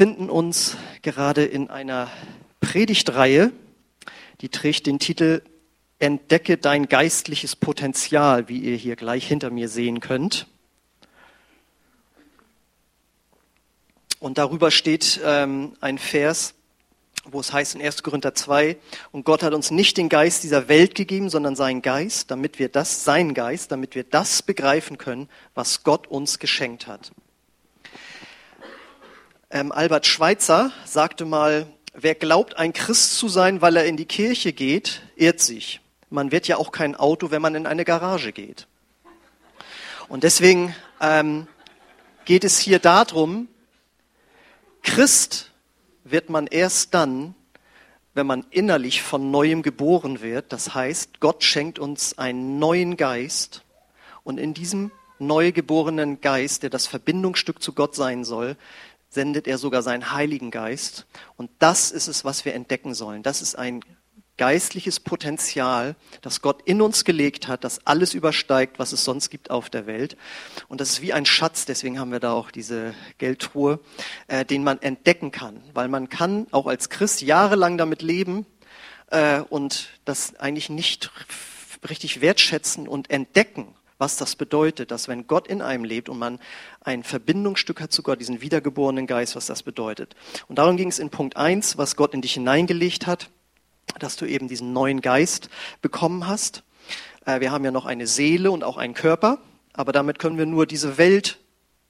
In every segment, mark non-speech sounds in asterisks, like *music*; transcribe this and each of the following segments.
befinden uns gerade in einer Predigtreihe, die trägt den Titel Entdecke dein geistliches Potenzial, wie ihr hier gleich hinter mir sehen könnt. Und darüber steht ähm, ein Vers, wo es heißt in 1. Korinther 2, und Gott hat uns nicht den Geist dieser Welt gegeben, sondern seinen Geist, damit wir das, sein Geist, damit wir das begreifen können, was Gott uns geschenkt hat. Ähm, Albert Schweitzer sagte mal, wer glaubt, ein Christ zu sein, weil er in die Kirche geht, irrt sich. Man wird ja auch kein Auto, wenn man in eine Garage geht. Und deswegen ähm, geht es hier darum, Christ wird man erst dann, wenn man innerlich von neuem geboren wird. Das heißt, Gott schenkt uns einen neuen Geist und in diesem neu geborenen Geist, der das Verbindungsstück zu Gott sein soll, sendet er sogar seinen Heiligen Geist. Und das ist es, was wir entdecken sollen. Das ist ein geistliches Potenzial, das Gott in uns gelegt hat, das alles übersteigt, was es sonst gibt auf der Welt. Und das ist wie ein Schatz, deswegen haben wir da auch diese Geldtruhe, äh, den man entdecken kann. Weil man kann auch als Christ jahrelang damit leben äh, und das eigentlich nicht richtig wertschätzen und entdecken was das bedeutet, dass wenn Gott in einem lebt und man ein Verbindungsstück hat zu Gott, diesen wiedergeborenen Geist, was das bedeutet. Und darum ging es in Punkt eins, was Gott in dich hineingelegt hat, dass du eben diesen neuen Geist bekommen hast. Äh, wir haben ja noch eine Seele und auch einen Körper, aber damit können wir nur diese Welt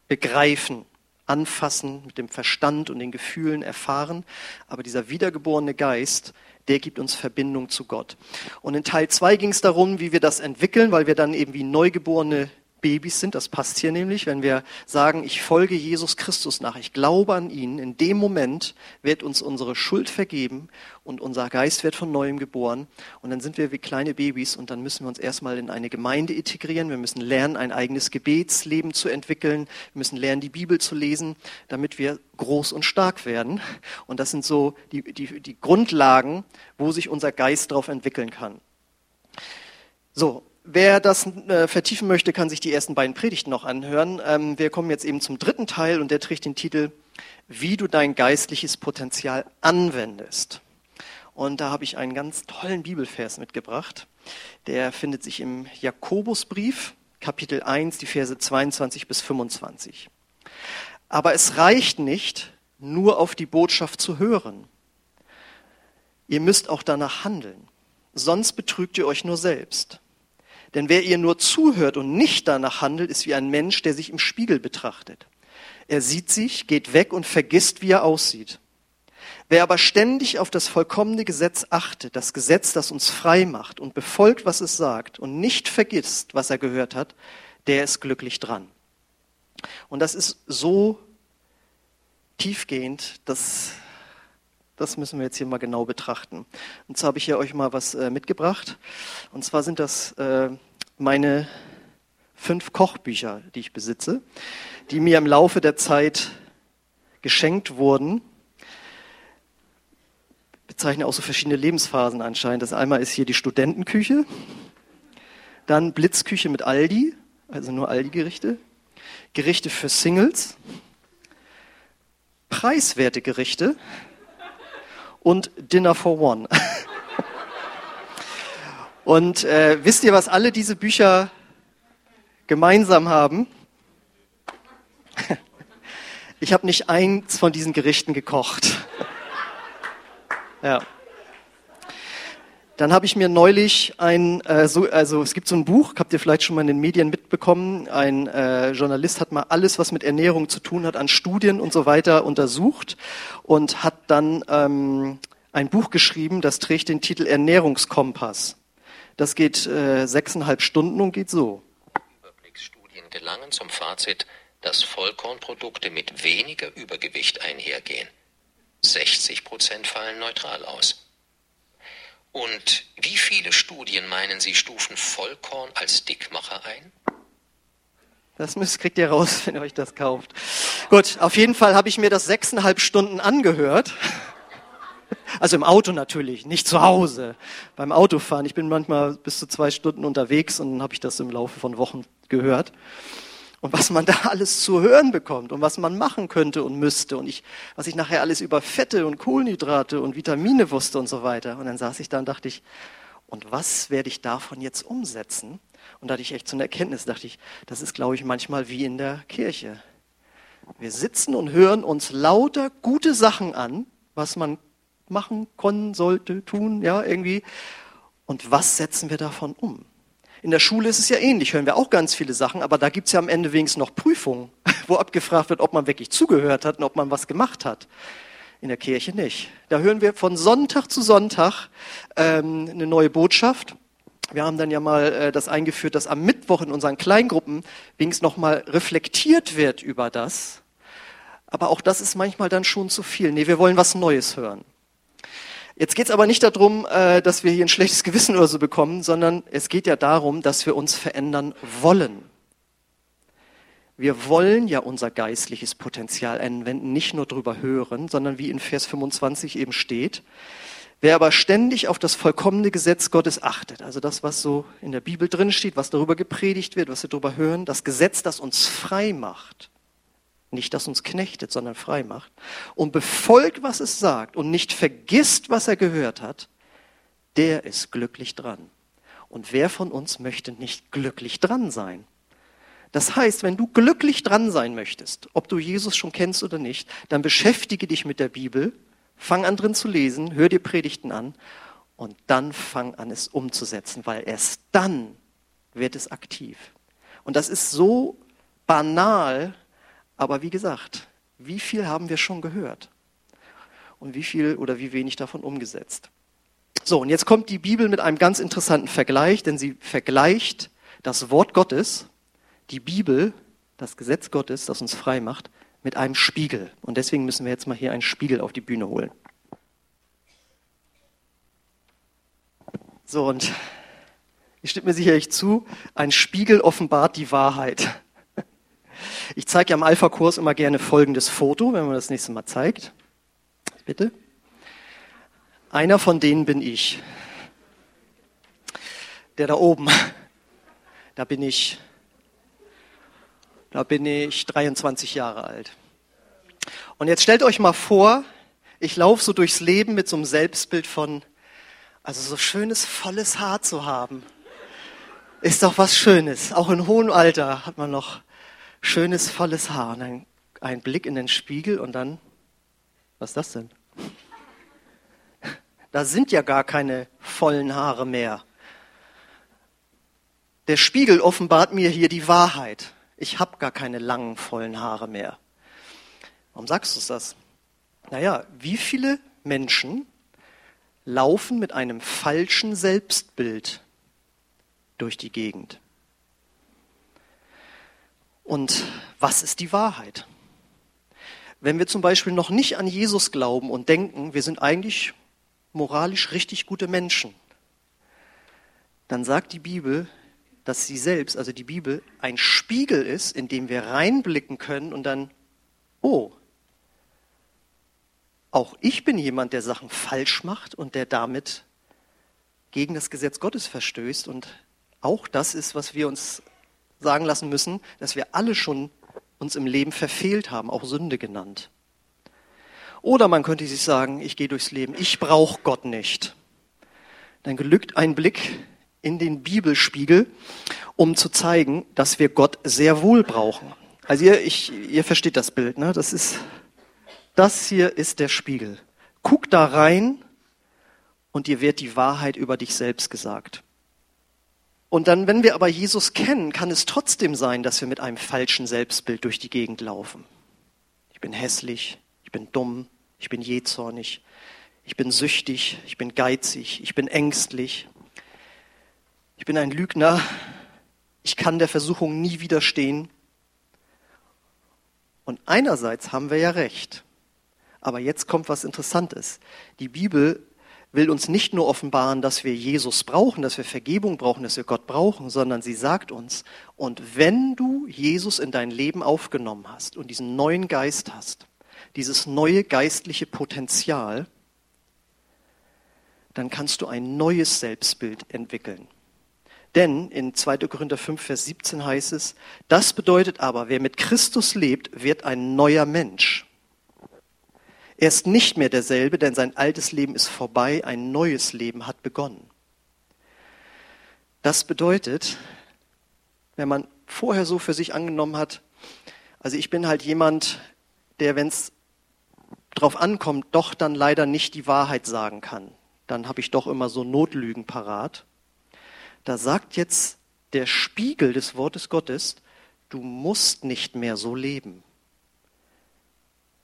begreifen, anfassen, mit dem Verstand und den Gefühlen erfahren. Aber dieser wiedergeborene Geist, der gibt uns Verbindung zu Gott. Und in Teil 2 ging es darum, wie wir das entwickeln, weil wir dann eben wie neugeborene Babys sind. Das passt hier nämlich, wenn wir sagen, ich folge Jesus Christus nach, ich glaube an ihn. In dem Moment wird uns unsere Schuld vergeben und unser Geist wird von neuem geboren. Und dann sind wir wie kleine Babys und dann müssen wir uns erstmal in eine Gemeinde integrieren. Wir müssen lernen, ein eigenes Gebetsleben zu entwickeln. Wir müssen lernen, die Bibel zu lesen, damit wir groß und stark werden. Und das sind so die, die, die Grundlagen, wo sich unser Geist darauf entwickeln kann. So, Wer das äh, vertiefen möchte, kann sich die ersten beiden Predigten noch anhören. Ähm, wir kommen jetzt eben zum dritten Teil und der trägt den Titel, wie du dein geistliches Potenzial anwendest. Und da habe ich einen ganz tollen Bibelvers mitgebracht. Der findet sich im Jakobusbrief, Kapitel 1, die Verse 22 bis 25. Aber es reicht nicht, nur auf die Botschaft zu hören. Ihr müsst auch danach handeln, sonst betrügt ihr euch nur selbst. Denn wer ihr nur zuhört und nicht danach handelt, ist wie ein Mensch, der sich im Spiegel betrachtet. Er sieht sich, geht weg und vergisst, wie er aussieht. Wer aber ständig auf das vollkommene Gesetz achtet, das Gesetz, das uns frei macht und befolgt, was es sagt und nicht vergisst, was er gehört hat, der ist glücklich dran. Und das ist so tiefgehend, dass das müssen wir jetzt hier mal genau betrachten. Und zwar habe ich hier euch mal was äh, mitgebracht. Und zwar sind das äh, meine fünf Kochbücher, die ich besitze, die mir im Laufe der Zeit geschenkt wurden. Bezeichne auch so verschiedene Lebensphasen anscheinend. Das einmal ist hier die Studentenküche, dann Blitzküche mit Aldi, also nur Aldi-Gerichte, Gerichte für Singles, preiswerte Gerichte, und Dinner for One. *laughs* Und äh, wisst ihr, was alle diese Bücher gemeinsam haben? *laughs* Ich habe nicht eins von diesen Gerichten gekocht. *laughs* Ja. Dann habe ich mir neulich ein, äh, so, also es gibt so ein Buch, habt ihr vielleicht schon mal in den Medien mitbekommen. Ein äh, Journalist hat mal alles, was mit Ernährung zu tun hat, an Studien und so weiter untersucht und hat dann ähm, ein Buch geschrieben, das trägt den Titel Ernährungskompass. Das geht äh, sechseinhalb Stunden und geht so. Überblicksstudien gelangen zum Fazit, dass Vollkornprodukte mit weniger Übergewicht einhergehen. 60 Prozent fallen neutral aus. Und wie viele Studien meinen Sie stufen Vollkorn als Dickmacher ein? Das müsst, kriegt ihr raus, *laughs* wenn ihr euch das kauft. Gut, auf jeden Fall habe ich mir das sechseinhalb Stunden angehört. Also im Auto natürlich, nicht zu Hause. Beim Autofahren. Ich bin manchmal bis zu zwei Stunden unterwegs und dann habe ich das im Laufe von Wochen gehört. Und was man da *laughs* alles zu hören bekommt und was man machen könnte und müsste und ich, was ich nachher alles über Fette und Kohlenhydrate und Vitamine wusste und so weiter. Und dann saß ich da und dachte ich, und was werde ich davon jetzt umsetzen? Und da hatte ich echt so eine Erkenntnis, dachte ich, das ist, glaube ich, manchmal wie in der Kirche. Wir sitzen und hören uns lauter gute Sachen an, was man machen können, sollte, tun, ja, irgendwie. Und was setzen wir davon um? In der Schule ist es ja ähnlich, hören wir auch ganz viele Sachen, aber da gibt es ja am Ende wenigstens noch Prüfungen, *laughs* wo abgefragt wird, ob man wirklich zugehört hat und ob man was gemacht hat. In der Kirche nicht. Da hören wir von Sonntag zu Sonntag ähm, eine neue Botschaft. Wir haben dann ja mal äh, das eingeführt, dass am Mittwoch in unseren Kleingruppen wenigstens nochmal reflektiert wird über das. Aber auch das ist manchmal dann schon zu viel. Nee, wir wollen was Neues hören. Jetzt geht es aber nicht darum, äh, dass wir hier ein schlechtes Gewissen oder so bekommen, sondern es geht ja darum, dass wir uns verändern wollen. Wir wollen ja unser geistliches Potenzial anwenden, nicht nur drüber hören, sondern wie in Vers 25 eben steht. Wer aber ständig auf das vollkommene Gesetz Gottes achtet, also das, was so in der Bibel drin steht, was darüber gepredigt wird, was wir darüber hören, das Gesetz, das uns frei macht, nicht das uns knechtet, sondern frei macht, und befolgt, was es sagt und nicht vergisst, was er gehört hat, der ist glücklich dran. Und wer von uns möchte nicht glücklich dran sein? Das heißt, wenn du glücklich dran sein möchtest, ob du Jesus schon kennst oder nicht, dann beschäftige dich mit der Bibel, fang an drin zu lesen, hör dir Predigten an und dann fang an es umzusetzen, weil erst dann wird es aktiv. Und das ist so banal, aber wie gesagt, wie viel haben wir schon gehört? Und wie viel oder wie wenig davon umgesetzt? So, und jetzt kommt die Bibel mit einem ganz interessanten Vergleich, denn sie vergleicht das Wort Gottes die Bibel, das Gesetz Gottes, das uns frei macht, mit einem Spiegel. Und deswegen müssen wir jetzt mal hier einen Spiegel auf die Bühne holen. So, und ich stimme mir sicherlich zu, ein Spiegel offenbart die Wahrheit. Ich zeige ja im Alpha-Kurs immer gerne folgendes Foto, wenn man das nächste Mal zeigt. Bitte. Einer von denen bin ich. Der da oben. *laughs* Da bin ich da bin ich 23 Jahre alt. Und jetzt stellt euch mal vor, ich laufe so durchs Leben mit so einem Selbstbild von, also so schönes, volles Haar zu haben. Ist doch was Schönes. Auch in hohem Alter hat man noch schönes, volles Haar. Und dann ein Blick in den Spiegel und dann, was ist das denn? *laughs* Da sind ja gar keine vollen Haare mehr. Der Spiegel offenbart mir hier die Wahrheit ich habe gar keine langen, vollen Haare mehr. Warum sagst du das? Naja, wie viele Menschen laufen mit einem falschen Selbstbild durch die Gegend? Und was ist die Wahrheit? Wenn wir zum Beispiel noch nicht an Jesus glauben und denken, wir sind eigentlich moralisch richtig gute Menschen, dann sagt die Bibel, dass sie selbst, also die Bibel, ein Spiegel ist, in dem wir reinblicken können und dann, oh, auch ich bin jemand, der Sachen falsch macht und der damit gegen das Gesetz Gottes verstößt. Und auch das ist, was wir uns sagen lassen müssen, dass wir alle schon uns im Leben verfehlt haben, auch Sünde genannt. Oder man könnte sich sagen, ich gehe durchs Leben, ich brauche Gott nicht. Dann gelückt ein Blick in den Bibelspiegel, um zu zeigen, dass wir Gott sehr wohl brauchen. Also ihr, ich, ihr versteht das Bild, ne? Das ist, das hier ist der Spiegel. Guck da rein und dir wird die Wahrheit über dich selbst gesagt. Und dann, wenn wir aber Jesus kennen, kann es trotzdem sein, dass wir mit einem falschen Selbstbild durch die Gegend laufen. Ich bin hässlich, ich bin dumm, ich bin jähzornig, ich bin süchtig, ich bin geizig, ich bin ängstlich, ich bin ein Lügner, ich kann der Versuchung nie widerstehen. Und einerseits haben wir ja recht. Aber jetzt kommt was Interessantes. Die Bibel will uns nicht nur offenbaren, dass wir Jesus brauchen, dass wir Vergebung brauchen, dass wir Gott brauchen, sondern sie sagt uns, und wenn du Jesus in dein Leben aufgenommen hast und diesen neuen Geist hast, dieses neue geistliche Potenzial, dann kannst du ein neues Selbstbild entwickeln. Denn in 2. Korinther 5, Vers 17 heißt es, das bedeutet aber, wer mit Christus lebt, wird ein neuer Mensch. Er ist nicht mehr derselbe, denn sein altes Leben ist vorbei, ein neues Leben hat begonnen. Das bedeutet, wenn man vorher so für sich angenommen hat, also ich bin halt jemand, der, wenn es drauf ankommt, doch dann leider nicht die Wahrheit sagen kann. Dann habe ich doch immer so Notlügen parat. Da sagt jetzt der Spiegel des Wortes Gottes, du musst nicht mehr so leben.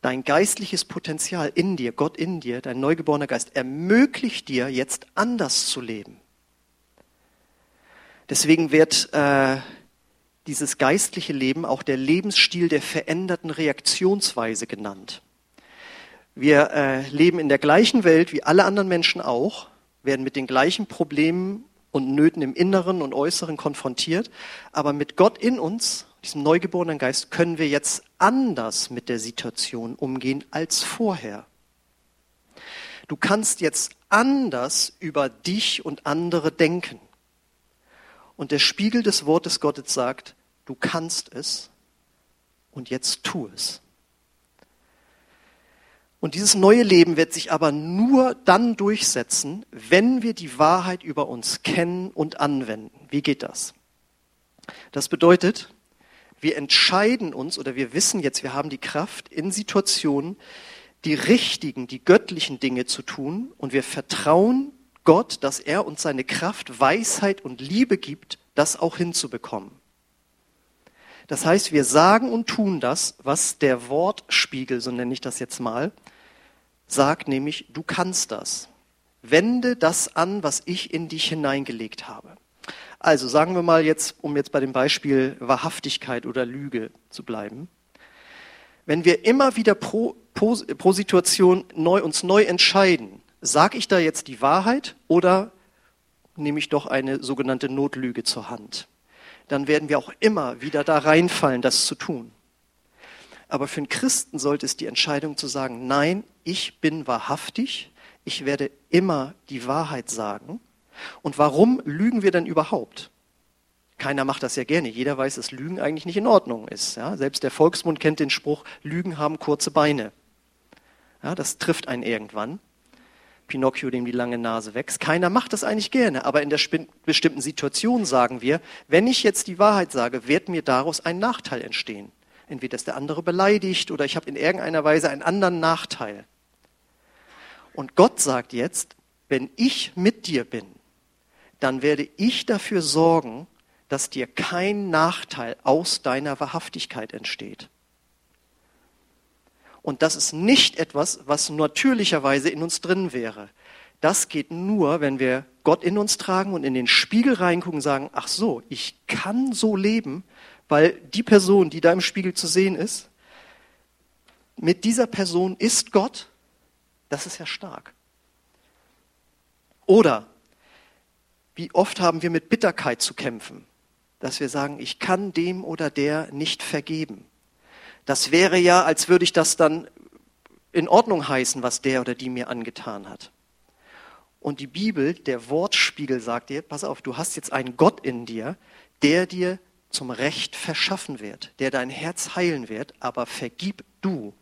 Dein geistliches Potenzial in dir, Gott in dir, dein neugeborener Geist, ermöglicht dir jetzt anders zu leben. Deswegen wird äh, dieses geistliche Leben auch der Lebensstil der veränderten Reaktionsweise genannt. Wir äh, leben in der gleichen Welt wie alle anderen Menschen auch, werden mit den gleichen Problemen und Nöten im Inneren und Äußeren konfrontiert, aber mit Gott in uns, diesem neugeborenen Geist, können wir jetzt anders mit der Situation umgehen als vorher. Du kannst jetzt anders über dich und andere denken. Und der Spiegel des Wortes Gottes sagt, du kannst es und jetzt tu es. Und dieses neue Leben wird sich aber nur dann durchsetzen, wenn wir die Wahrheit über uns kennen und anwenden. Wie geht das? Das bedeutet, wir entscheiden uns oder wir wissen jetzt, wir haben die Kraft in Situationen, die richtigen, die göttlichen Dinge zu tun und wir vertrauen Gott, dass er uns seine Kraft, Weisheit und Liebe gibt, das auch hinzubekommen. Das heißt, wir sagen und tun das, was der Wortspiegel, so nenne ich das jetzt mal, sagt, nämlich, du kannst das. Wende das an, was ich in dich hineingelegt habe. Also sagen wir mal jetzt, um jetzt bei dem Beispiel Wahrhaftigkeit oder Lüge zu bleiben. Wenn wir immer wieder pro, pro, pro Situation neu, uns neu entscheiden, sage ich da jetzt die Wahrheit oder nehme ich doch eine sogenannte Notlüge zur Hand? dann werden wir auch immer wieder da reinfallen, das zu tun. Aber für einen Christen sollte es die Entscheidung zu sagen, nein, ich bin wahrhaftig, ich werde immer die Wahrheit sagen. Und warum lügen wir denn überhaupt? Keiner macht das ja gerne. Jeder weiß, dass Lügen eigentlich nicht in Ordnung ist. Ja? Selbst der Volksmund kennt den Spruch, Lügen haben kurze Beine. Ja, das trifft einen irgendwann. Pinocchio, dem die lange Nase wächst. Keiner macht das eigentlich gerne, aber in der bestimmten Situation sagen wir, wenn ich jetzt die Wahrheit sage, wird mir daraus ein Nachteil entstehen. Entweder ist der andere beleidigt oder ich habe in irgendeiner Weise einen anderen Nachteil. Und Gott sagt jetzt, wenn ich mit dir bin, dann werde ich dafür sorgen, dass dir kein Nachteil aus deiner Wahrhaftigkeit entsteht. Und das ist nicht etwas, was natürlicherweise in uns drin wäre. Das geht nur, wenn wir Gott in uns tragen und in den Spiegel reingucken und sagen, ach so, ich kann so leben, weil die Person, die da im Spiegel zu sehen ist, mit dieser Person ist Gott. Das ist ja stark. Oder wie oft haben wir mit Bitterkeit zu kämpfen, dass wir sagen, ich kann dem oder der nicht vergeben. Das wäre ja, als würde ich das dann in Ordnung heißen, was der oder die mir angetan hat. Und die Bibel, der Wortspiegel sagt dir, pass auf, du hast jetzt einen Gott in dir, der dir zum Recht verschaffen wird, der dein Herz heilen wird, aber vergib du.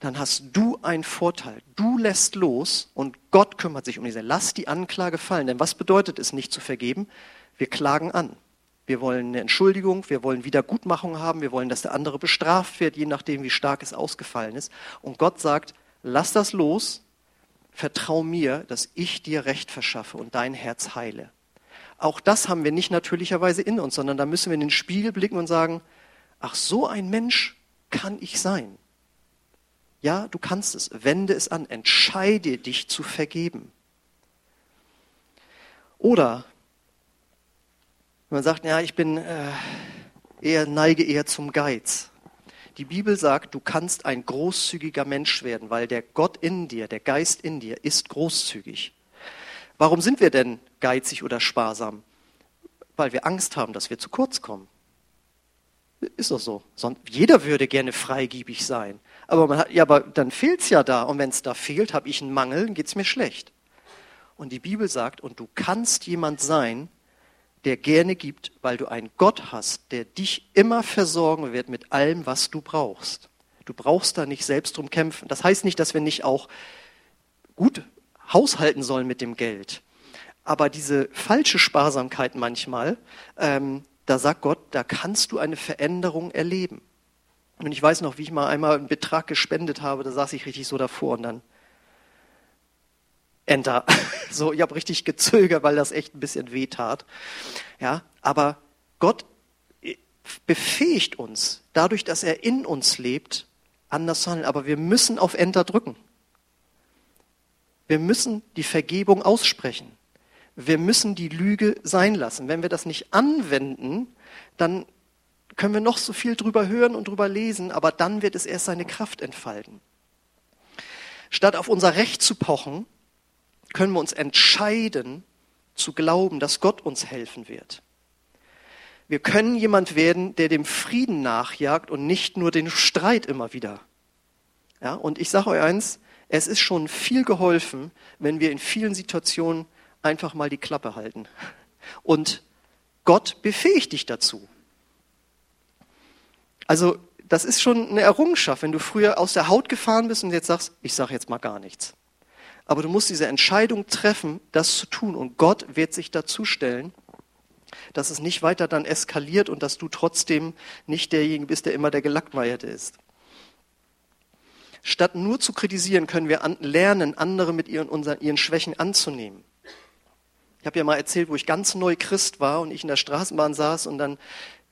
Dann hast du einen Vorteil. Du lässt los und Gott kümmert sich um diese. Lass die Anklage fallen. Denn was bedeutet es, nicht zu vergeben? Wir klagen an. Wir wollen eine Entschuldigung, wir wollen Wiedergutmachung haben, wir wollen, dass der andere bestraft wird, je nachdem, wie stark es ausgefallen ist. Und Gott sagt, lass das los, vertrau mir, dass ich dir Recht verschaffe und dein Herz heile. Auch das haben wir nicht natürlicherweise in uns, sondern da müssen wir in den Spiegel blicken und sagen, ach, so ein Mensch kann ich sein. Ja, du kannst es, wende es an, entscheide dich zu vergeben. Oder man sagt, ja, ich bin äh, eher, neige eher zum Geiz. Die Bibel sagt, du kannst ein großzügiger Mensch werden, weil der Gott in dir, der Geist in dir ist großzügig. Warum sind wir denn geizig oder sparsam? Weil wir Angst haben, dass wir zu kurz kommen. Ist doch so. Jeder würde gerne freigiebig sein. Aber, man hat, ja, aber dann fehlt es ja da. Und wenn es da fehlt, habe ich einen Mangel, dann geht es mir schlecht. Und die Bibel sagt, und du kannst jemand sein, der gerne gibt, weil du einen Gott hast, der dich immer versorgen wird mit allem, was du brauchst. Du brauchst da nicht selbst drum kämpfen. Das heißt nicht, dass wir nicht auch gut haushalten sollen mit dem Geld. Aber diese falsche Sparsamkeit manchmal, ähm, da sagt Gott, da kannst du eine Veränderung erleben. Und ich weiß noch, wie ich mal einmal einen Betrag gespendet habe, da saß ich richtig so davor und dann Enter. *laughs* So, ich habe richtig gezögert, weil das echt ein bisschen weh tat. Ja, aber Gott befähigt uns, dadurch, dass er in uns lebt, anders zu handeln. Aber wir müssen auf Enter drücken. Wir müssen die Vergebung aussprechen. Wir müssen die Lüge sein lassen. Wenn wir das nicht anwenden, dann können wir noch so viel drüber hören und drüber lesen, aber dann wird es erst seine Kraft entfalten. Statt auf unser Recht zu pochen, können wir uns entscheiden zu glauben, dass Gott uns helfen wird. Wir können jemand werden, der dem Frieden nachjagt und nicht nur den Streit immer wieder. Ja, und ich sage euch eins, es ist schon viel geholfen, wenn wir in vielen Situationen einfach mal die Klappe halten. Und Gott befähigt dich dazu. Also das ist schon eine Errungenschaft, wenn du früher aus der Haut gefahren bist und jetzt sagst, ich sage jetzt mal gar nichts. Aber du musst diese Entscheidung treffen, das zu tun. Und Gott wird sich dazu stellen, dass es nicht weiter dann eskaliert und dass du trotzdem nicht derjenige bist, der immer der Gelackmeierte ist. Statt nur zu kritisieren, können wir lernen, andere mit ihren, unseren, ihren Schwächen anzunehmen. Ich habe ja mal erzählt, wo ich ganz neu Christ war und ich in der Straßenbahn saß und dann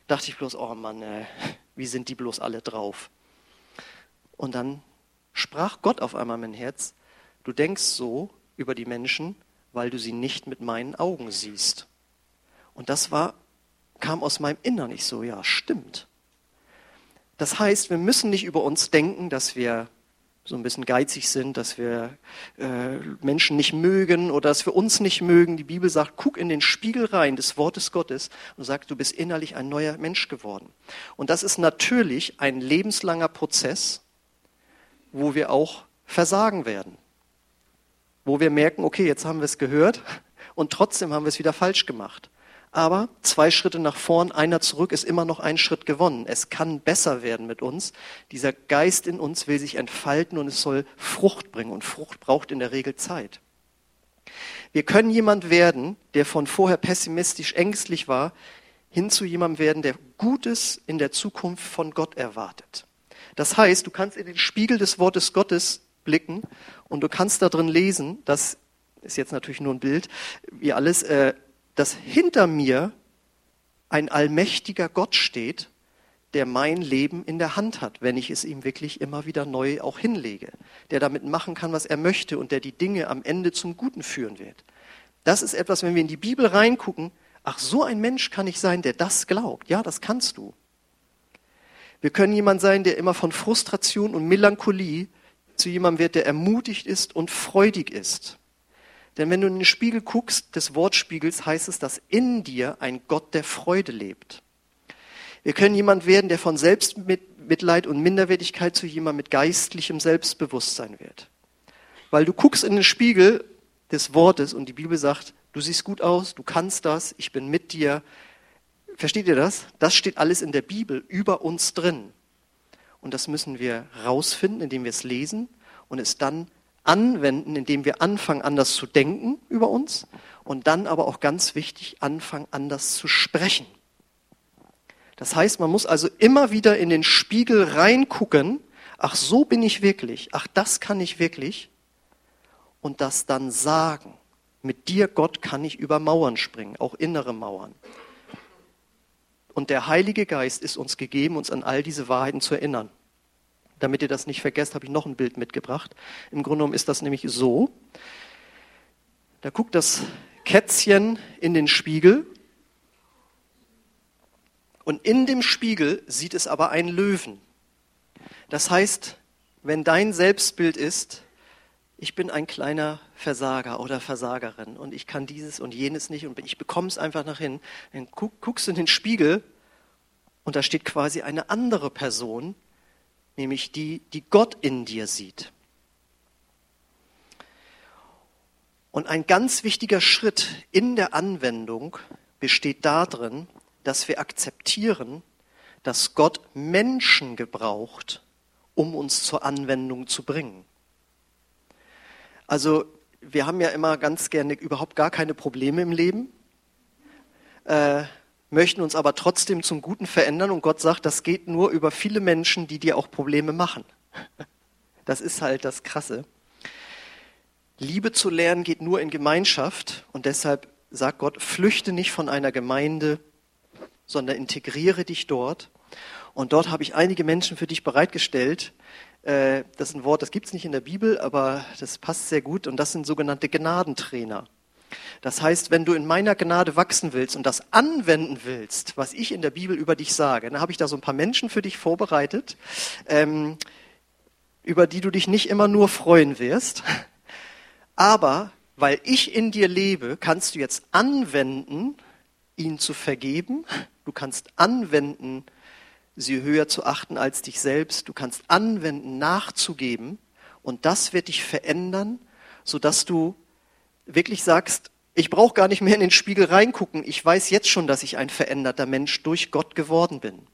dachte ich bloß, oh Mann, äh, wie sind die bloß alle drauf? Und dann sprach Gott auf einmal mein Herz, Du denkst so über die Menschen, weil du sie nicht mit meinen Augen siehst. Und das war, kam aus meinem Innern nicht so, ja, stimmt. Das heißt, wir müssen nicht über uns denken, dass wir so ein bisschen geizig sind, dass wir äh, Menschen nicht mögen oder dass wir uns nicht mögen. Die Bibel sagt, guck in den Spiegel rein des Wortes Gottes und sagt, du bist innerlich ein neuer Mensch geworden. Und das ist natürlich ein lebenslanger Prozess, wo wir auch versagen werden wo wir merken, okay, jetzt haben wir es gehört *laughs* und trotzdem haben wir es wieder falsch gemacht. Aber zwei Schritte nach vorn, einer zurück ist immer noch ein Schritt gewonnen. Es kann besser werden mit uns. Dieser Geist in uns will sich entfalten und es soll Frucht bringen. Und Frucht braucht in der Regel Zeit. Wir können jemand werden, der von vorher pessimistisch, ängstlich war, hin zu jemandem werden, der Gutes in der Zukunft von Gott erwartet. Das heißt, du kannst in den Spiegel des Wortes Gottes blicken und du kannst da drin lesen, das ist jetzt natürlich nur ein Bild, wie alles, äh, dass hinter mir ein allmächtiger Gott steht, der mein Leben in der Hand hat, wenn ich es ihm wirklich immer wieder neu auch hinlege, der damit machen kann, was er möchte und der die Dinge am Ende zum Guten führen wird. Das ist etwas, wenn wir in die Bibel reingucken, ach, so ein Mensch kann ich sein, der das glaubt. Ja, das kannst du. Wir können jemand sein, der immer von Frustration und Melancholie zu jemandem wird, der ermutigt ist und freudig ist. Denn wenn du in den Spiegel guckst, des Wortspiegels, heißt es, dass in dir ein Gott der Freude lebt. Wir können jemand werden, der von Selbstmitleid und Minderwertigkeit zu jemandem mit geistlichem Selbstbewusstsein wird. Weil du guckst in den Spiegel des Wortes und die Bibel sagt, du siehst gut aus, du kannst das, ich bin mit dir. Versteht ihr das? Das steht alles in der Bibel über uns drin. Und das müssen wir rausfinden, indem wir es lesen und es dann anwenden, indem wir anfangen, anders zu denken über uns und dann aber auch ganz wichtig, anfangen, anders zu sprechen. Das heißt, man muss also immer wieder in den Spiegel reingucken, ach so bin ich wirklich, ach das kann ich wirklich und das dann sagen. Mit dir, Gott, kann ich über Mauern springen, auch innere Mauern. Und der Heilige Geist ist uns gegeben, uns an all diese Wahrheiten zu erinnern. Damit ihr das nicht vergesst, habe ich noch ein Bild mitgebracht. Im Grunde genommen ist das nämlich so. Da guckt das Kätzchen in den Spiegel und in dem Spiegel sieht es aber einen Löwen. Das heißt, wenn dein Selbstbild ist, ich bin ein kleiner Versager oder Versagerin und ich kann dieses und jenes nicht und ich bekomme es einfach nach hin. Dann guckst du in den Spiegel und da steht quasi eine andere Person, nämlich die, die Gott in dir sieht. Und ein ganz wichtiger Schritt in der Anwendung besteht darin, dass wir akzeptieren, dass Gott Menschen gebraucht, um uns zur Anwendung zu bringen. Also wir haben ja immer ganz gerne überhaupt gar keine Probleme im Leben, äh, möchten uns aber trotzdem zum Guten verändern und Gott sagt, das geht nur über viele Menschen, die dir auch Probleme machen. *laughs* Das ist halt das Krasse. Liebe zu lernen geht nur in Gemeinschaft und deshalb sagt Gott, flüchte nicht von einer Gemeinde, sondern integriere dich dort. Und dort habe ich einige Menschen für dich bereitgestellt. Äh, das ist ein Wort, das gibt es nicht in der Bibel, aber das passt sehr gut. Und das sind sogenannte Gnadentrainer. Das heißt, wenn du in meiner Gnade wachsen willst und das anwenden willst, was ich in der Bibel über dich sage, dann habe ich da so ein paar Menschen für dich vorbereitet, ähm, über die du dich nicht immer nur freuen wirst. Aber weil ich in dir lebe, kannst du jetzt anwenden, ihn zu vergeben. Du kannst anwenden, sie höher zu achten als dich selbst. Du kannst anwenden, nachzugeben. Und das wird dich verändern, sodass du wirklich sagst, ich brauche gar nicht mehr in den Spiegel reingucken. Ich weiß jetzt schon, dass ich ein veränderter Mensch durch Gott geworden bin.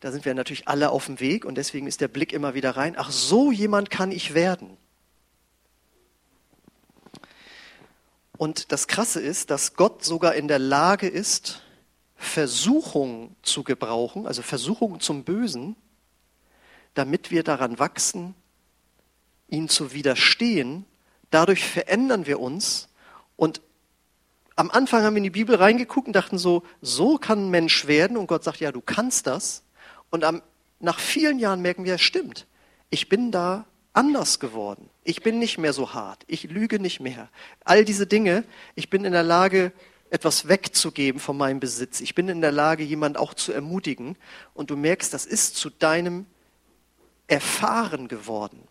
Da sind wir natürlich alle auf dem Weg und deswegen ist der Blick immer wieder rein. Ach, so jemand kann ich werden. Und das Krasse ist, dass Gott sogar in der Lage ist, Versuchung zu gebrauchen, also Versuchung zum Bösen, damit wir daran wachsen, ihn zu widerstehen. Dadurch verändern wir uns. Und am Anfang haben wir in die Bibel reingeguckt und dachten so, so kann ein Mensch werden. Und Gott sagt, ja, du kannst das. Und am, nach vielen Jahren merken wir, es stimmt. Ich bin da anders geworden. Ich bin nicht mehr so hart. Ich lüge nicht mehr. All diese Dinge, ich bin in der Lage, etwas wegzugeben von meinem Besitz. Ich bin in der Lage, jemand auch zu ermutigen. Und du merkst, das ist zu deinem Erfahren geworden.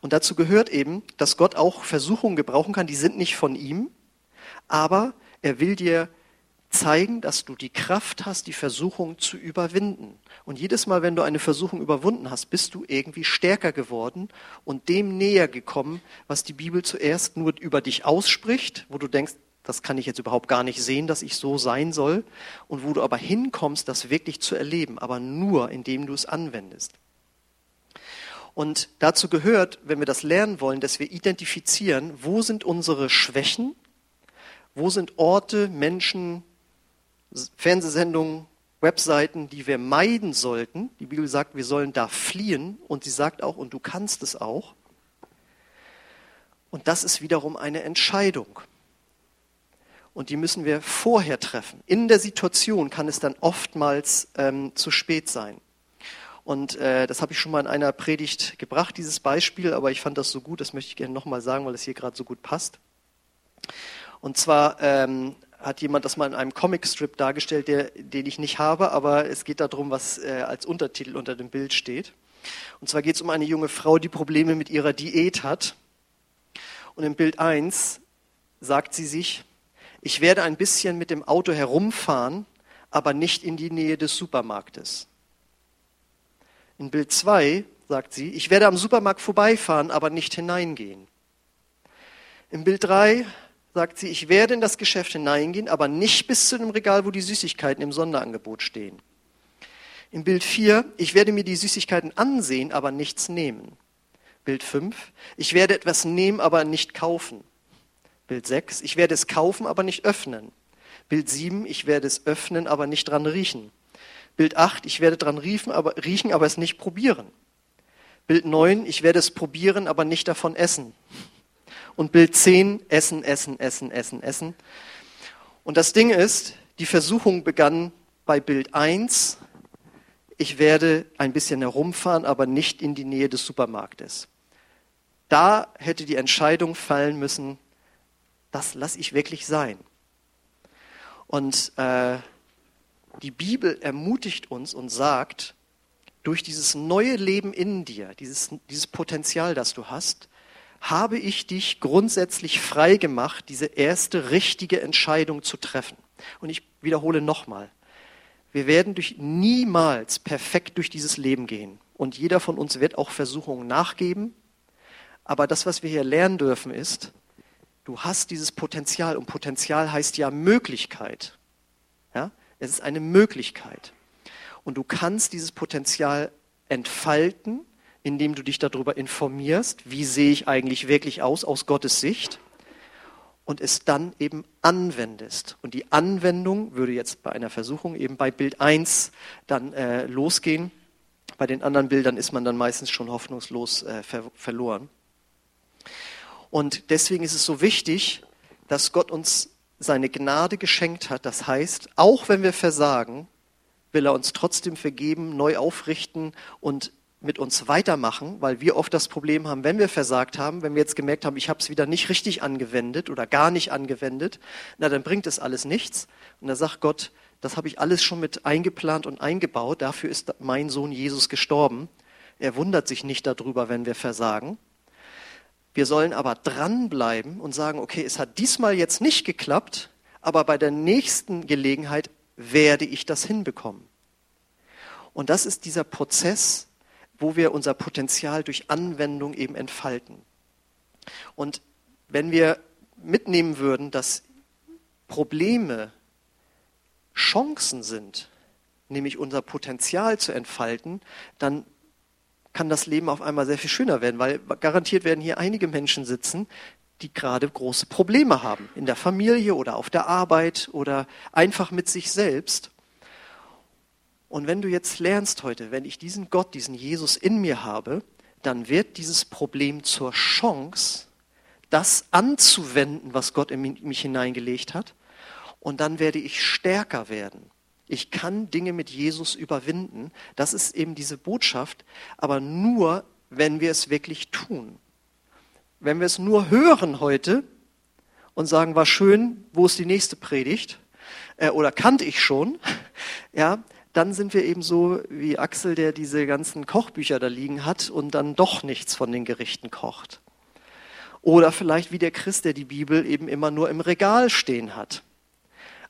Und dazu gehört eben, dass Gott auch Versuchungen gebrauchen kann, die sind nicht von ihm, aber er will dir zeigen, dass du die Kraft hast, die Versuchung zu überwinden. Und jedes Mal, wenn du eine Versuchung überwunden hast, bist du irgendwie stärker geworden und dem näher gekommen, was die Bibel zuerst nur über dich ausspricht, wo du denkst, das kann ich jetzt überhaupt gar nicht sehen, dass ich so sein soll, und wo du aber hinkommst, das wirklich zu erleben, aber nur, indem du es anwendest. Und dazu gehört, wenn wir das lernen wollen, dass wir identifizieren, wo sind unsere Schwächen, wo sind Orte, Menschen, Fernsehsendungen, Webseiten, die wir meiden sollten. Die Bibel sagt, wir sollen da fliehen und sie sagt auch, und du kannst es auch. Und das ist wiederum eine Entscheidung. Und die müssen wir vorher treffen. In der Situation kann es dann oftmals ähm, zu spät sein. Und äh, das habe ich schon mal in einer Predigt gebracht, dieses Beispiel, aber ich fand das so gut, das möchte ich gerne nochmal sagen, weil es hier gerade so gut passt. Und zwar ähm, hat jemand das mal in einem Comicstrip dargestellt, der, den ich nicht habe, aber es geht darum, was äh, als Untertitel unter dem Bild steht. Und zwar geht es um eine junge Frau, die Probleme mit ihrer Diät hat. Und im Bild 1 sagt sie sich, ich werde ein bisschen mit dem Auto herumfahren, aber nicht in die Nähe des Supermarktes. In Bild 2 sagt sie, ich werde am Supermarkt vorbeifahren, aber nicht hineingehen. Im Bild 3 sagt sie, ich werde in das Geschäft hineingehen, aber nicht bis zu dem Regal, wo die Süßigkeiten im Sonderangebot stehen. Im Bild 4, ich werde mir die Süßigkeiten ansehen, aber nichts nehmen. Bild 5, ich werde etwas nehmen, aber nicht kaufen. Bild 6, ich werde es kaufen, aber nicht öffnen. Bild 7, ich werde es öffnen, aber nicht dran riechen. Bild 8, ich werde dran riechen, aber, riechen, aber es nicht probieren. Bild 9, ich werde es probieren, aber nicht davon essen und Bild 10, Essen, Essen, Essen, Essen, Essen. Und das Ding ist, die Versuchung begann bei Bild 1. Ich werde ein bisschen herumfahren, aber nicht in die Nähe des Supermarktes. Da hätte die Entscheidung fallen müssen, das lasse ich wirklich sein. Und äh, die Bibel ermutigt uns und sagt, durch dieses neue Leben in dir, dieses, dieses Potenzial, das du hast, habe ich dich grundsätzlich frei gemacht, diese erste richtige Entscheidung zu treffen. Und ich wiederhole nochmal, wir werden durch niemals perfekt durch dieses Leben gehen. Und jeder von uns wird auch Versuchungen nachgeben. Aber das, was wir hier lernen dürfen, ist, du hast dieses Potenzial. Und Potenzial heißt ja Möglichkeit. Ja? Es ist eine Möglichkeit. Und du kannst dieses Potenzial entfalten, indem du dich darüber informierst, wie sehe ich eigentlich wirklich aus aus Gottes Sicht und es dann eben anwendest. Und die Anwendung würde jetzt bei einer Versuchung eben bei Bild 1 dann äh, losgehen. Bei den anderen Bildern ist man dann meistens schon hoffnungslos äh, ver verloren. Und deswegen ist es so wichtig, dass Gott uns seine Gnade geschenkt hat. Das heißt, auch wenn wir versagen, will er uns trotzdem vergeben, neu aufrichten und mit uns weitermachen, weil wir oft das Problem haben, wenn wir versagt haben, wenn wir jetzt gemerkt haben, ich habe es wieder nicht richtig angewendet oder gar nicht angewendet, na dann bringt es alles nichts. Und da sagt Gott, das habe ich alles schon mit eingeplant und eingebaut, dafür ist mein Sohn Jesus gestorben. Er wundert sich nicht darüber, wenn wir versagen. Wir sollen aber dranbleiben und sagen, okay, es hat diesmal jetzt nicht geklappt, aber bei der nächsten Gelegenheit werde ich das hinbekommen. Und das ist dieser Prozess, wo wir unser Potenzial durch Anwendung eben entfalten. Und wenn wir mitnehmen würden, dass Probleme Chancen sind, nämlich unser Potenzial zu entfalten, dann kann das Leben auf einmal sehr viel schöner werden, weil garantiert werden hier einige Menschen sitzen, die gerade große Probleme haben, in der Familie oder auf der Arbeit oder einfach mit sich selbst. Und wenn du jetzt lernst heute, wenn ich diesen Gott, diesen Jesus in mir habe, dann wird dieses Problem zur Chance, das anzuwenden, was Gott in mich hineingelegt hat. Und dann werde ich stärker werden. Ich kann Dinge mit Jesus überwinden. Das ist eben diese Botschaft, aber nur, wenn wir es wirklich tun. Wenn wir es nur hören heute und sagen, war schön, wo ist die nächste Predigt? Äh, oder kannte ich schon? *laughs* Ja, dann sind wir eben so wie Axel, der diese ganzen Kochbücher da liegen hat und dann doch nichts von den Gerichten kocht. Oder vielleicht wie der Christ, der die Bibel eben immer nur im Regal stehen hat.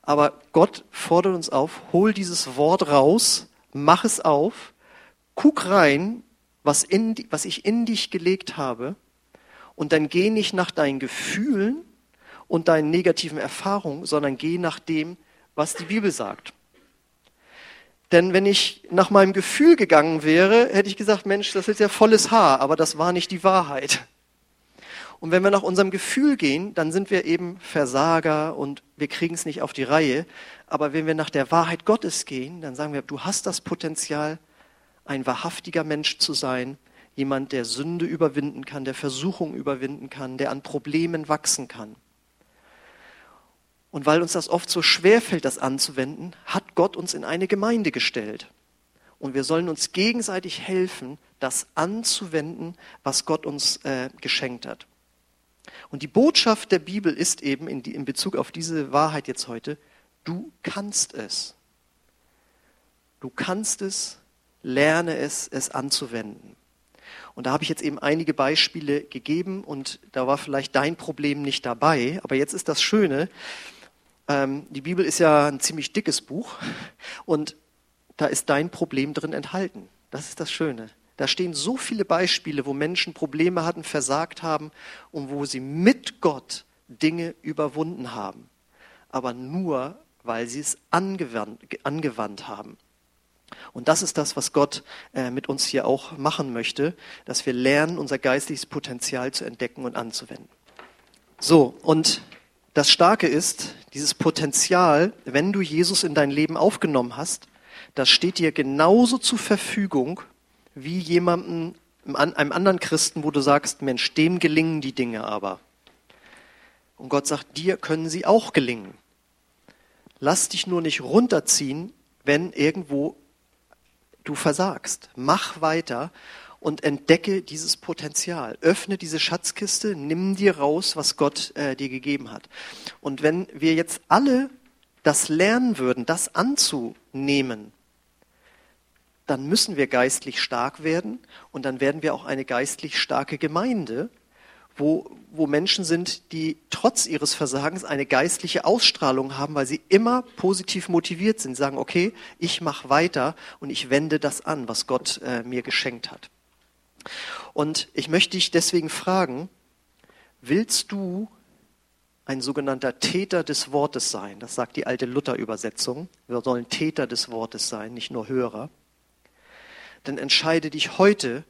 Aber Gott fordert uns auf, hol dieses Wort raus, mach es auf, guck rein, was, in, was ich in dich gelegt habe, und dann geh nicht nach deinen Gefühlen und deinen negativen Erfahrungen, sondern geh nach dem, was die Bibel sagt. Denn wenn ich nach meinem Gefühl gegangen wäre, hätte ich gesagt, Mensch, das ist ja volles Haar, aber das war nicht die Wahrheit. Und wenn wir nach unserem Gefühl gehen, dann sind wir eben Versager und wir kriegen es nicht auf die Reihe. Aber wenn wir nach der Wahrheit Gottes gehen, dann sagen wir, du hast das Potenzial, ein wahrhaftiger Mensch zu sein, jemand, der Sünde überwinden kann, der Versuchung überwinden kann, der an Problemen wachsen kann. Und weil uns das oft so schwer fällt, das anzuwenden, hat Gott uns in eine Gemeinde gestellt. Und wir sollen uns gegenseitig helfen, das anzuwenden, was Gott uns äh, geschenkt hat. Und die Botschaft der Bibel ist eben in, die, in Bezug auf diese Wahrheit jetzt heute, du kannst es. Du kannst es, lerne es, es anzuwenden. Und da habe ich jetzt eben einige Beispiele gegeben und da war vielleicht dein Problem nicht dabei. Aber jetzt ist das Schöne, ähm, die Bibel ist ja ein ziemlich dickes Buch und da ist dein Problem drin enthalten. Das ist das Schöne. Da stehen so viele Beispiele, wo Menschen Probleme hatten, versagt haben und wo sie mit Gott Dinge überwunden haben. Aber nur, weil sie es angewandt, angewandt haben. Und das ist das, was Gott äh, mit uns hier auch machen möchte, dass wir lernen, unser geistliches Potenzial zu entdecken und anzuwenden. So, und das Starke ist, dieses Potenzial, wenn du Jesus in dein Leben aufgenommen hast, das steht dir genauso zur Verfügung wie jemandem, einem anderen Christen, wo du sagst, Mensch, dem gelingen die Dinge aber. Und Gott sagt, dir können sie auch gelingen. Lass dich nur nicht runterziehen, wenn irgendwo du versagst. Mach weiter und entdecke dieses Potenzial. Öffne diese Schatzkiste, nimm dir raus, was Gott äh, dir gegeben hat. Und wenn wir jetzt alle das lernen würden, das anzunehmen, dann müssen wir geistlich stark werden und dann werden wir auch eine geistlich starke Gemeinde, wo, wo Menschen sind, die trotz ihres Versagens eine geistliche Ausstrahlung haben, weil sie immer positiv motiviert sind, sagen, okay, ich mache weiter und ich wende das an, was Gott äh, mir geschenkt hat. Und ich möchte dich deswegen fragen, willst du ein sogenannter Täter des Wortes sein. Das sagt die alte Luther-Übersetzung. Wir sollen Täter des Wortes sein, nicht nur Hörer. Dann entscheide dich heute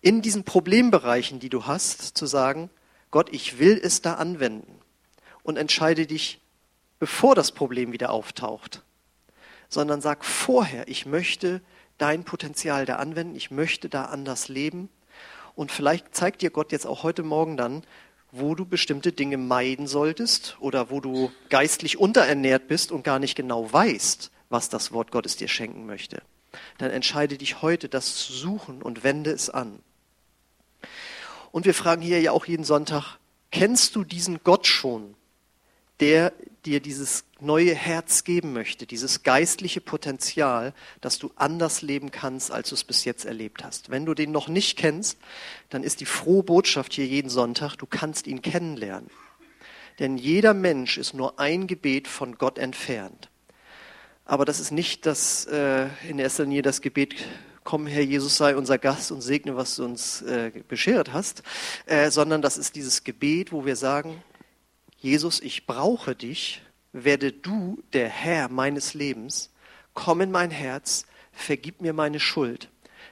in diesen Problembereichen, die du hast, zu sagen, Gott, ich will es da anwenden. Und entscheide dich, bevor das Problem wieder auftaucht, sondern sag vorher, ich möchte dein Potenzial da anwenden, ich möchte da anders leben. Und vielleicht zeigt dir Gott jetzt auch heute Morgen dann, wo du bestimmte Dinge meiden solltest oder wo du geistlich unterernährt bist und gar nicht genau weißt, was das Wort Gottes dir schenken möchte. Dann entscheide dich heute, das zu suchen und wende es an. Und wir fragen hier ja auch jeden Sonntag, kennst du diesen Gott schon, der dir dieses neue Herz geben möchte, dieses geistliche Potenzial, dass du anders leben kannst, als du es bis jetzt erlebt hast. Wenn du den noch nicht kennst, dann ist die frohe Botschaft hier jeden Sonntag, du kannst ihn kennenlernen. Denn jeder Mensch ist nur ein Gebet von Gott entfernt. Aber das ist nicht das, äh, in erster Linie das Gebet, komm Herr Jesus sei unser Gast und segne, was du uns äh, beschert hast, äh, sondern das ist dieses Gebet, wo wir sagen, Jesus, ich brauche dich, werde du der Herr meines Lebens, komm in mein Herz, vergib mir meine Schuld.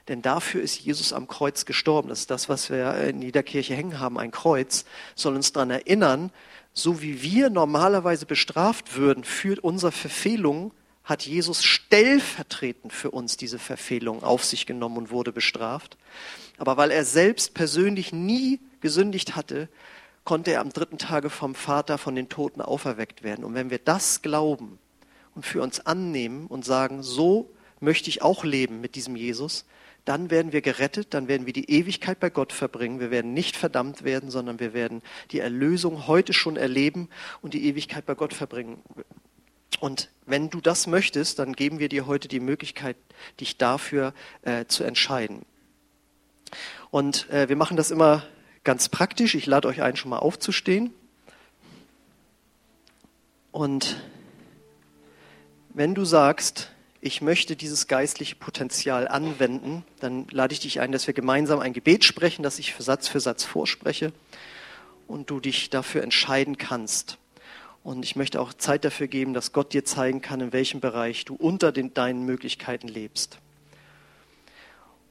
Denn dafür ist Jesus am Kreuz gestorben. Das ist das, was wir in jeder Kirche hängen haben, ein Kreuz, soll uns daran erinnern, so wie wir normalerweise bestraft würden für unsere Verfehlung, hat Jesus stellvertretend für uns diese Verfehlung auf sich genommen und wurde bestraft. Aber weil er selbst persönlich nie gesündigt hatte, konnte er am dritten Tage vom Vater von den Toten auferweckt werden. Und wenn wir das glauben und für uns annehmen und sagen, so möchte ich auch leben mit diesem Jesus, dann werden wir gerettet, dann werden wir die Ewigkeit bei Gott verbringen. Wir werden nicht verdammt werden, sondern wir werden die Erlösung heute schon erleben und die Ewigkeit bei Gott verbringen. Und wenn du das möchtest, dann geben wir dir heute die Möglichkeit, dich dafür äh, zu entscheiden. Und äh, wir machen das immer ganz praktisch. Ich lade euch ein, schon mal aufzustehen. Und wenn du sagst, ich möchte dieses geistliche Potenzial anwenden, dann lade ich dich ein, dass wir gemeinsam ein Gebet sprechen, das ich Satz für Satz vorspreche und du dich dafür entscheiden kannst. Und ich möchte auch Zeit dafür geben, dass Gott dir zeigen kann, in welchem Bereich du unter den, deinen Möglichkeiten lebst.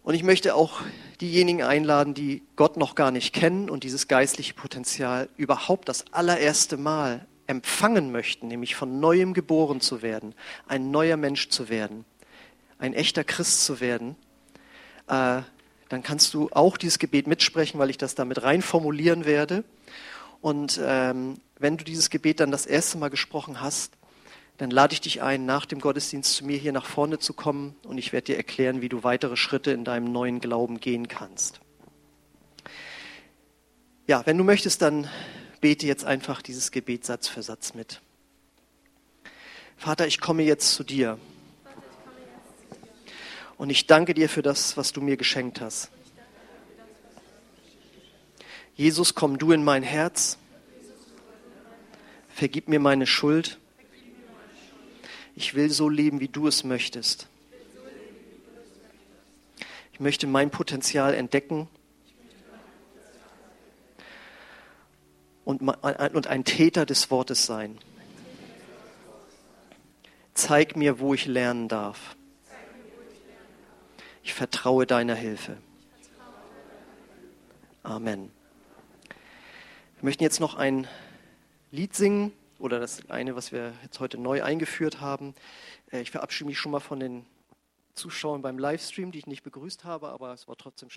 Und ich möchte auch diejenigen einladen, die Gott noch gar nicht kennen und dieses geistliche Potenzial überhaupt das allererste Mal empfangen möchten, nämlich von neuem geboren zu werden, ein neuer Mensch zu werden, ein echter Christ zu werden, äh, dann kannst du auch dieses Gebet mitsprechen, weil ich das damit rein formulieren werde. Und ähm, wenn du dieses Gebet dann das erste Mal gesprochen hast, dann lade ich dich ein, nach dem Gottesdienst zu mir hier nach vorne zu kommen und ich werde dir erklären, wie du weitere Schritte in deinem neuen Glauben gehen kannst. Ja, wenn du möchtest, dann bete jetzt einfach dieses Gebet Satz für Satz mit. Vater, ich komme jetzt zu dir. Und ich danke dir für das, was du mir geschenkt hast. Jesus, komm du in mein Herz. Vergib mir meine Schuld ich will so leben, wie du es möchtest. Ich möchte mein Potenzial entdecken und ein Täter des Wortes sein. Zeig mir, wo ich lernen darf. Ich vertraue deiner Hilfe. Amen. Wir möchten jetzt noch ein Lied singen oder das eine, was wir jetzt heute neu eingeführt haben. Äh, ich verabschiede mich schon mal von den Zuschauern beim Livestream, die ich nicht begrüßt habe, aber es war trotzdem.